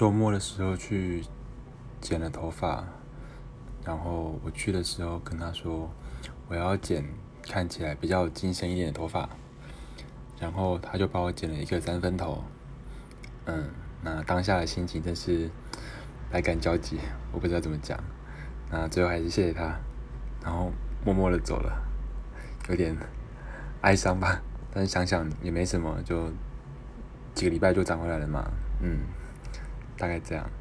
周末的时候去剪了头发，然后我去的时候跟他说我要剪看起来比较精神一点的头发，然后他就帮我剪了一个三分头，嗯，那当下的心情真是百感交集，我不知道怎么讲，那最后还是谢谢他，然后默默的走了，有点哀伤吧，但是想想也没什么，就几个礼拜就长回来了嘛，嗯。大概这样。